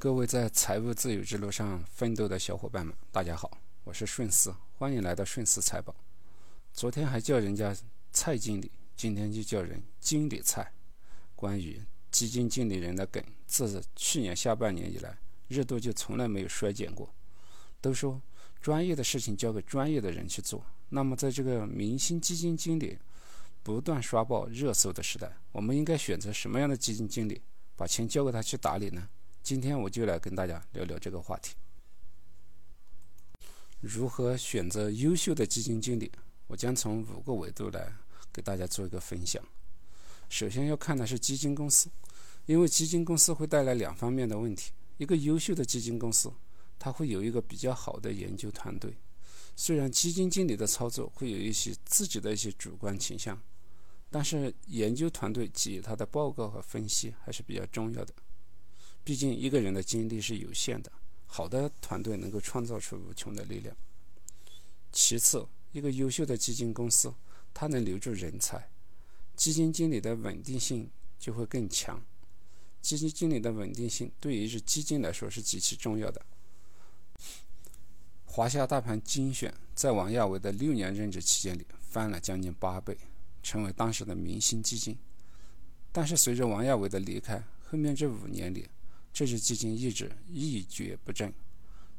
各位在财务自由之路上奋斗的小伙伴们，大家好，我是顺思，欢迎来到顺思财宝。昨天还叫人家蔡经理，今天就叫人经理蔡。关于基金经理人的梗，自去年下半年以来，热度就从来没有衰减过。都说专业的事情交给专业的人去做，那么在这个明星基金经理不断刷爆热搜的时代，我们应该选择什么样的基金经理，把钱交给他去打理呢？今天我就来跟大家聊聊这个话题：如何选择优秀的基金经理？我将从五个维度来给大家做一个分享。首先要看的是基金公司，因为基金公司会带来两方面的问题。一个优秀的基金公司，它会有一个比较好的研究团队。虽然基金经理的操作会有一些自己的一些主观倾向，但是研究团队及他的报告和分析还是比较重要的。毕竟一个人的精力是有限的，好的团队能够创造出无穷的力量。其次，一个优秀的基金公司，它能留住人才，基金经理的稳定性就会更强。基金经理的稳定性对于一只基金来说是极其重要的。华夏大盘精选在王亚伟的六年任职期间里翻了将近八倍，成为当时的明星基金。但是随着王亚伟的离开，后面这五年里，这支基金一直一蹶不振，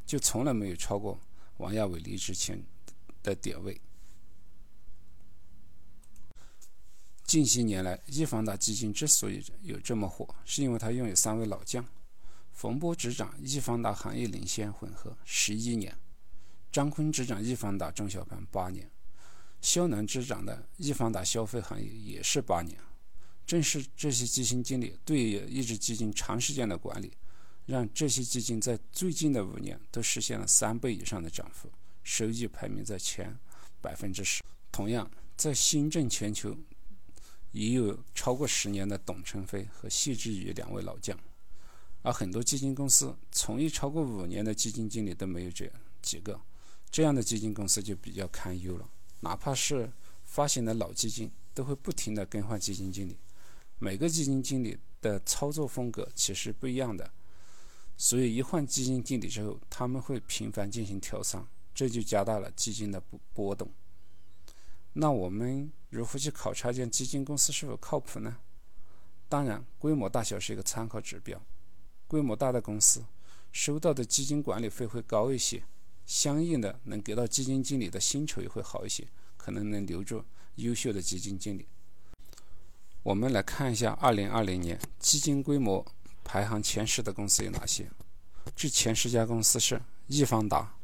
就从来没有超过王亚伟离职前的点位。近些年来，易方达基金之所以有这么火，是因为它拥有三位老将：冯波执掌易方达行业领先混合十一年，张坤执掌易方达中小盘八年，肖楠执掌的易方达消费行业也是八年。正是这些基金经理对一只基金长时间的管理，让这些基金在最近的五年都实现了三倍以上的涨幅，收益排名在前百分之十。同样，在新政全球也有超过十年的董承飞和谢志宇两位老将，而很多基金公司从业超过五年的基金经理都没有这几个，这样的基金公司就比较堪忧了。哪怕是发行的老基金，都会不停地更换基金经理。每个基金经理的操作风格其实不一样的，所以一换基金经理之后，他们会频繁进行调仓，这就加大了基金的波波动。那我们如何去考察一下基金公司是否靠谱呢？当然，规模大小是一个参考指标。规模大的公司，收到的基金管理费会高一些，相应的能给到基金经理的薪酬也会好一些，可能能留住优秀的基金经理。我们来看一下2020年基金规模排行前十的公司有哪些。这前十家公司是易方达、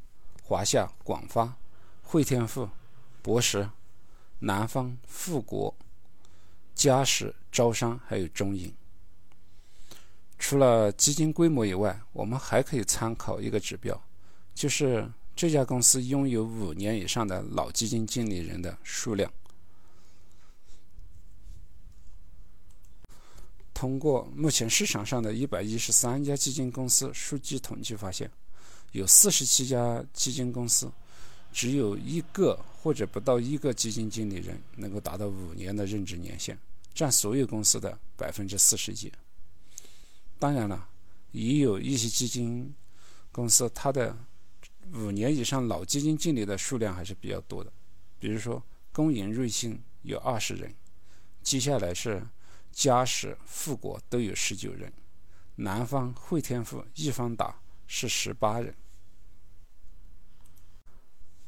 华夏、广发、汇添富、博时、南方、富国、嘉实、招商，还有中银。除了基金规模以外，我们还可以参考一个指标，就是这家公司拥有五年以上的老基金经理人的数量。通过目前市场上的一百一十三家基金公司数据统计发现，有四十七家基金公司只有一个或者不到一个基金经理人能够达到五年的任职年限，占所有公司的百分之四十几。当然了，也有一些基金公司它的五年以上老基金经理的数量还是比较多的，比如说工银瑞信有二十人，接下来是。嘉实、富国都有十九人，南方、汇添富、易方达是十八人。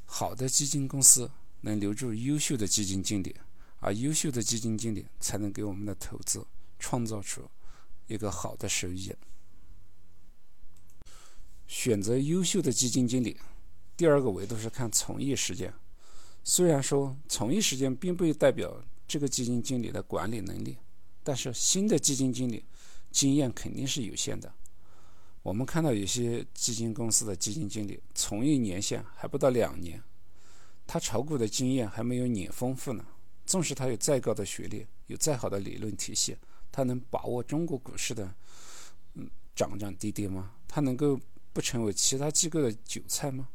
好的基金公司能留住优秀的基金经理，而优秀的基金经理才能给我们的投资创造出一个好的收益。选择优秀的基金经理，第二个维度是看从业时间。虽然说从业时间并不代表这个基金经理的管理能力。但是新的基金经理经验肯定是有限的。我们看到有些基金公司的基金经理从业年限还不到两年，他炒股的经验还没有你丰富呢。纵使他有再高的学历，有再好的理论体系，他能把握中国股市的嗯涨涨跌跌吗？他能够不成为其他机构的韭菜吗？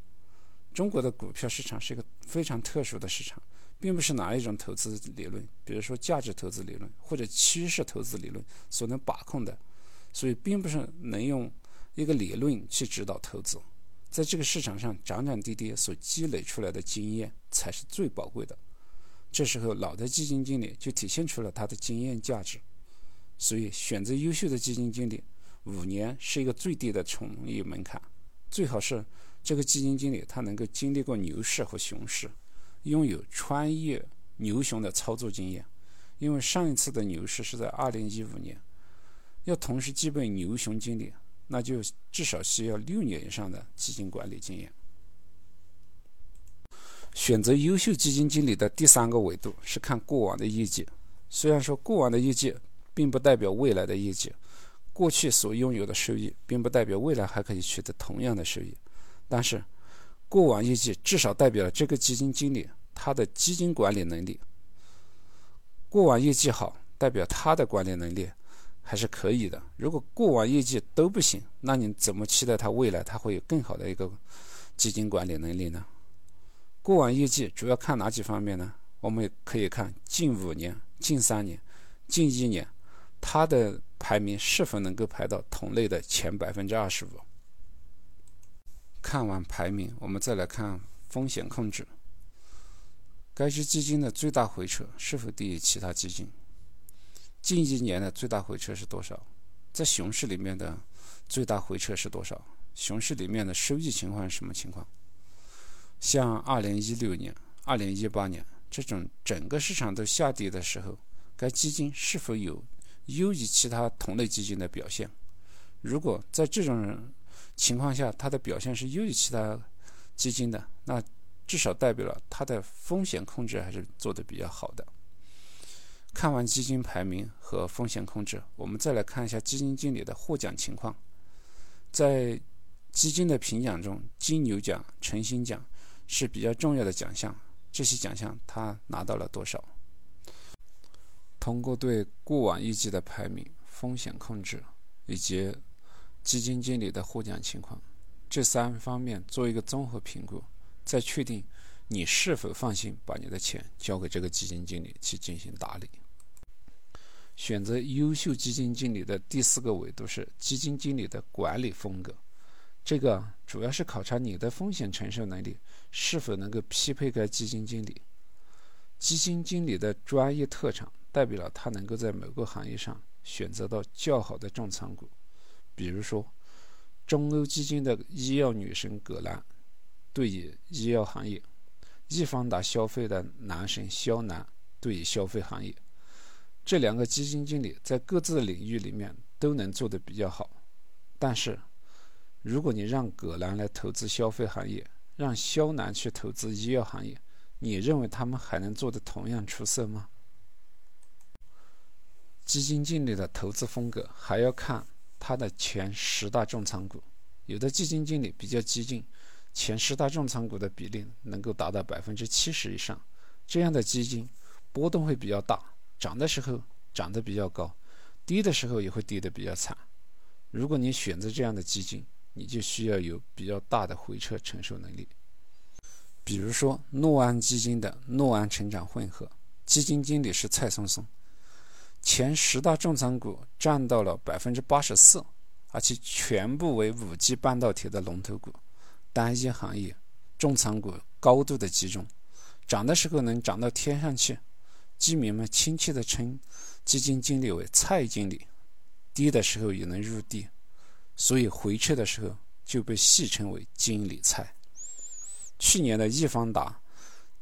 中国的股票市场是一个非常特殊的市场。并不是哪一种投资理论，比如说价值投资理论或者趋势投资理论所能把控的，所以并不是能用一个理论去指导投资。在这个市场上涨涨跌跌所积累出来的经验才是最宝贵的。这时候，老的基金经理就体现出了他的经验价值。所以，选择优秀的基金经理，五年是一个最低的从业门槛。最好是这个基金经理他能够经历过牛市和熊市，拥有穿越牛熊的操作经验。因为上一次的牛市是在二零一五年，要同时具备牛熊经历。那就至少需要六年以上的基金管理经验。选择优秀基金经理的第三个维度是看过往的业绩。虽然说过往的业绩并不代表未来的业绩，过去所拥有的收益并不代表未来还可以取得同样的收益，但是过往业绩至少代表了这个基金经理他的基金管理能力。过往业绩好，代表他的管理能力。还是可以的。如果过往业绩都不行，那你怎么期待它未来它会有更好的一个基金管理能力呢？过往业绩主要看哪几方面呢？我们可以看近五年、近三年、近一年，它的排名是否能够排到同类的前百分之二十五。看完排名，我们再来看风险控制。该只基金的最大回撤是否低于其他基金？近一年的最大回撤是多少？在熊市里面的最大回撤是多少？熊市里面的收益情况是什么情况？像二零一六年、二零一八年这种整个市场都下跌的时候，该基金是否有优于其他同类基金的表现？如果在这种情况下，它的表现是优于其他基金的，那至少代表了它的风险控制还是做得比较好的。看完基金排名和风险控制，我们再来看一下基金经理的获奖情况。在基金的评奖中，金牛奖、诚心奖是比较重要的奖项。这些奖项他拿到了多少？通过对过往业绩的排名、风险控制以及基金经理的获奖情况这三方面做一个综合评估，再确定你是否放心把你的钱交给这个基金经理去进行打理。选择优秀基金经理的第四个维度是基金经理的管理风格，这个主要是考察你的风险承受能力是否能够匹配该基金经理。基金经理的专业特长代表了他能够在某个行业上选择到较好的重仓股，比如说中欧基金的医药女神葛兰对于医药行业，易方达消费的男神肖楠对于消费行业。这两个基金经理在各自的领域里面都能做得比较好，但是，如果你让葛兰来投资消费行业，让肖楠去投资医药行业，你认为他们还能做得同样出色吗？基金经理的投资风格还要看他的前十大重仓股，有的基金经理比较激进，前十大重仓股的比例能够达到百分之七十以上，这样的基金波动会比较大。涨的时候涨得比较高，跌的时候也会跌得比较惨。如果你选择这样的基金，你就需要有比较大的回撤承受能力。比如说诺安基金的诺安成长混合，基金经理是蔡松松，前十大重仓股占到了百分之八十四，而且全部为五 G 半导体的龙头股，单一行业重仓股高度的集中，涨的时候能涨到天上去。基民们亲切地称基金经理为“蔡经理”，跌的时候也能入地，所以回撤的时候就被戏称为“经理蔡”。去年的易方达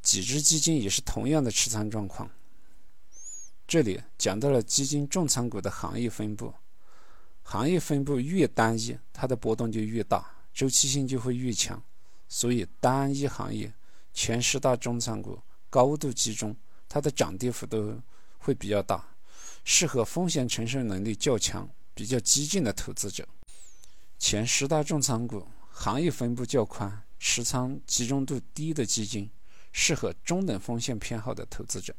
几只基金也是同样的持仓状况。这里讲到了基金重仓股的行业分布，行业分布越单一，它的波动就越大，周期性就会越强。所以单一行业前十大重仓股高度集中。它的涨跌幅都会比较大，适合风险承受能力较强、比较激进的投资者。前十大重仓股行业分布较宽、持仓集中度低的基金，适合中等风险偏好的投资者。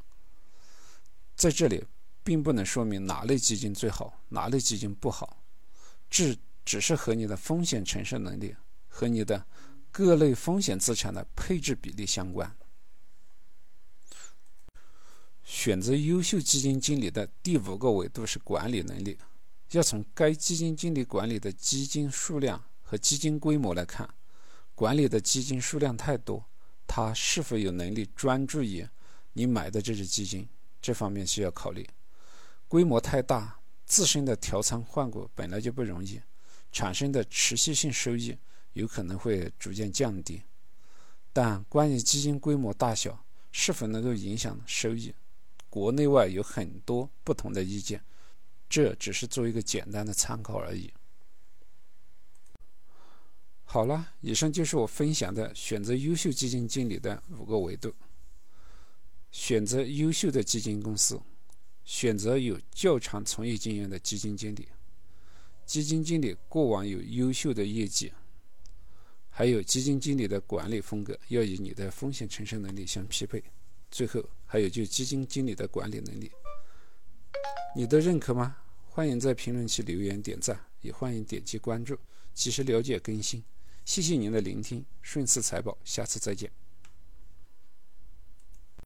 在这里，并不能说明哪类基金最好，哪类基金不好，这只是和你的风险承受能力和你的各类风险资产的配置比例相关。选择优秀基金经理的第五个维度是管理能力。要从该基金经理管理的基金数量和基金规模来看，管理的基金数量太多，他是否有能力专注于你买的这只基金，这方面需要考虑。规模太大，自身的调仓换股本来就不容易，产生的持续性收益有可能会逐渐降低。但关于基金规模大小是否能够影响收益，国内外有很多不同的意见。这只是做一个简单的参考而已。好了，以上就是我分享的选择优秀基金经理的五个维度：选择优秀的基金公司，选择有较长从业经验的基金经理，基金经理过往有优秀的业绩，还有基金经理的管理风格要与你的风险承受能力相匹配。最后，还有就基金经理的管理能力，你都认可吗？欢迎在评论区留言点赞，也欢迎点击关注，及时了解更新。谢谢您的聆听，顺次财宝，下次再见。